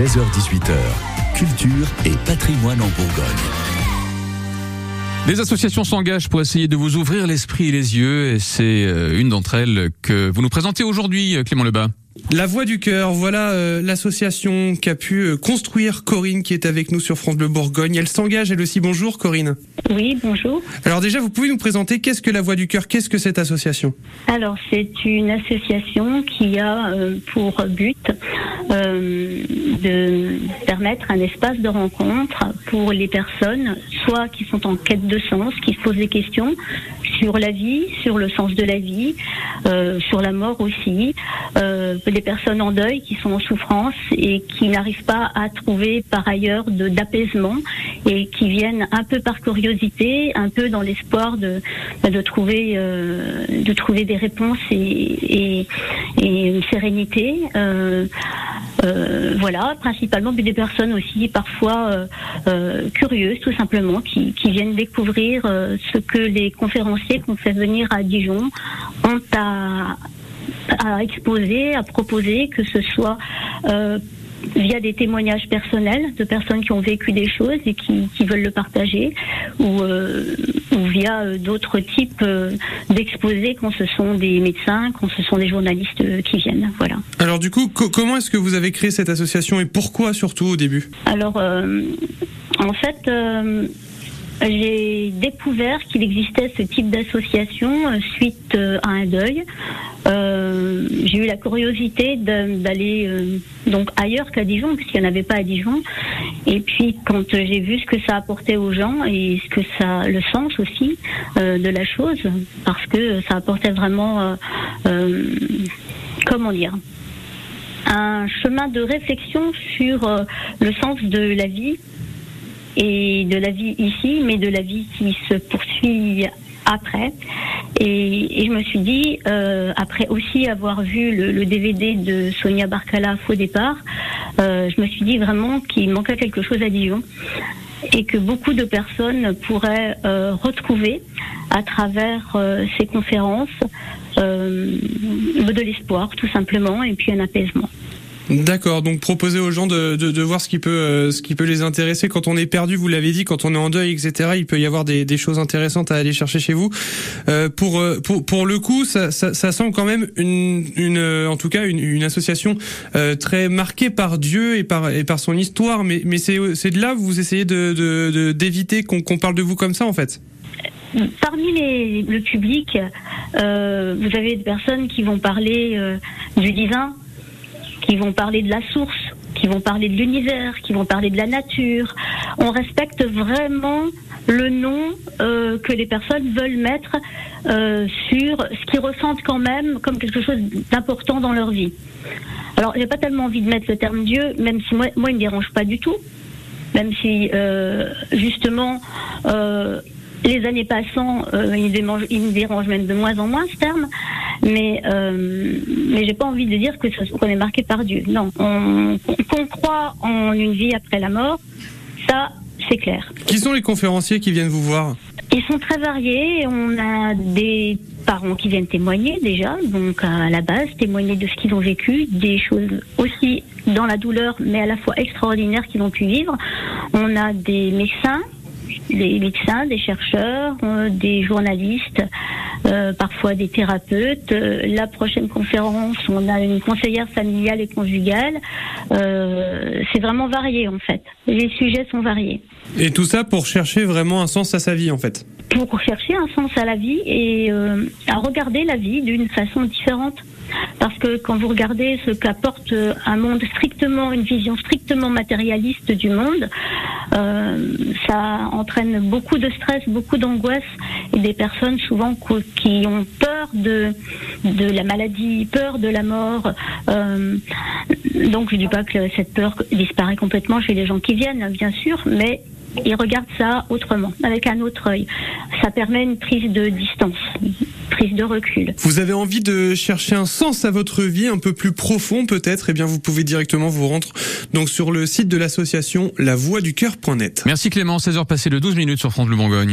16h-18h, culture et patrimoine en Bourgogne. Les associations s'engagent pour essayer de vous ouvrir l'esprit et les yeux, et c'est euh, une d'entre elles que vous nous présentez aujourd'hui, euh, Clément Lebas. La Voix du Cœur, voilà euh, l'association qui a pu euh, construire Corinne qui est avec nous sur France Bleu Bourgogne. Elle s'engage elle aussi. Bonjour Corinne. Oui, bonjour. Alors déjà, vous pouvez nous présenter qu'est-ce que la Voix du Cœur, qu'est-ce que cette association? Alors c'est une association qui a euh, pour but de permettre un espace de rencontre pour les personnes, soit qui sont en quête de sens, qui se posent des questions sur la vie, sur le sens de la vie, euh, sur la mort aussi, euh, des personnes en deuil qui sont en souffrance et qui n'arrivent pas à trouver par ailleurs d'apaisement et qui viennent un peu par curiosité, un peu dans l'espoir de de trouver euh, de trouver des réponses et, et, et une sérénité. Euh, voilà, principalement des personnes aussi parfois euh, euh, curieuses tout simplement qui, viennent découvrir ce que les conférenciers qu'on fait venir à Dijon ont à, à exposer, à proposer, que ce soit via des témoignages personnels de personnes qui ont vécu des choses et qui, qui veulent le partager, ou, euh, ou via euh, d'autres types euh, d'exposés quand ce sont des médecins, quand ce sont des journalistes euh, qui viennent. Voilà. Alors du coup, co- comment est-ce que vous avez créé cette association et pourquoi surtout au début? Alors, en fait, j'ai découvert qu'il existait ce type d'association suite à un deuil. Euh, j'ai eu la curiosité d'aller euh, donc ailleurs qu'à Dijon, puisqu'il n'y en avait pas à Dijon. Et puis, quand j'ai vu ce que ça apportait aux gens et ce que ça, le sens aussi euh, de la chose, parce que ça apportait vraiment, comment dire, un chemin de réflexion sur le sens de la vie et de la vie ici, mais de la vie qui se poursuit après. Et, je me suis dit, euh, après aussi avoir vu le, DVD de Sonia Barcala Faux départ, euh, je me suis dit vraiment qu'il manquait quelque chose à Dijon et que beaucoup de personnes pourraient euh, retrouver à travers ces conférences de l'espoir tout simplement et puis un apaisement. D'accord, donc proposer aux gens de, de, voir ce qui peut euh, ce qui peut les intéresser quand on est perdu, vous l'avez dit, quand on est en deuil, etc. Il peut y avoir des, des choses intéressantes à aller chercher chez vous. Euh, pour, euh, pour pour le coup, ça, ça, ça semble quand même une une euh, en tout cas une, association euh, très marquée par Dieu et par et par son histoire. Mais mais c'est c'est de là vous essayez de d'éviter qu'on qu'on parle de vous comme ça en fait? Parmi les, le public, vous avez des personnes qui vont parler du divin, qui vont parler de la source, qui vont parler de l'univers, qui vont parler de la nature. On respecte vraiment le nom euh, que les personnes veulent mettre euh, sur ce qu'ils ressentent quand même comme quelque chose d'important dans leur vie. Alors, j'ai pas tellement envie de mettre le terme Dieu, même si moi, moi il me dérange pas du tout même si euh, justement les années passant, il, me démange- il me dérange même de moins en moins ce terme, mais euh, mais j'ai pas envie de dire que qu'on est marqué par Dieu. Non, on- qu'on croit en une vie après la mort, ça c'est clair. Qui sont les conférenciers qui viennent vous voir? Ils sont très variés. On a des parents qui viennent témoigner déjà, donc à la base, témoigner de ce qu'ils ont vécu, des choses aussi dans la douleur, mais à la fois extraordinaires qu'ils ont pu vivre. On a des médecins, des médecins, des chercheurs, euh, des journalistes, euh, parfois des thérapeutes. Euh, la prochaine conférence, on a une conseillère familiale et conjugale. Euh, C'est vraiment varié en fait. Les sujets sont variés Et tout ça pour chercher vraiment un sens à sa vie en fait. pour chercher un sens à la vie et euh, à regarder la vie d'une façon différente. Parce que quand vous regardez ce qu'apporte euh, un monde strictement, une vision strictement matérialiste du monde, ça entraîne beaucoup de stress, beaucoup d'angoisse et des personnes souvent qui ont peur de la maladie, peur de la mort. Euh, donc je dis pas que cette peur disparaît complètement chez les gens qui viennent, bien sûr, mais ils regardent ça autrement, avec un autre œil. Ça permet une prise de distance, prise de recul. Vous avez envie de chercher un sens à votre vie un peu plus profond peut-être? Eh bien vous pouvez directement vous rendre donc sur le site de l'association lavoixducoeur.net. Merci Clément, 16h passées de 12 minutes sur France Bleu Bourgogne.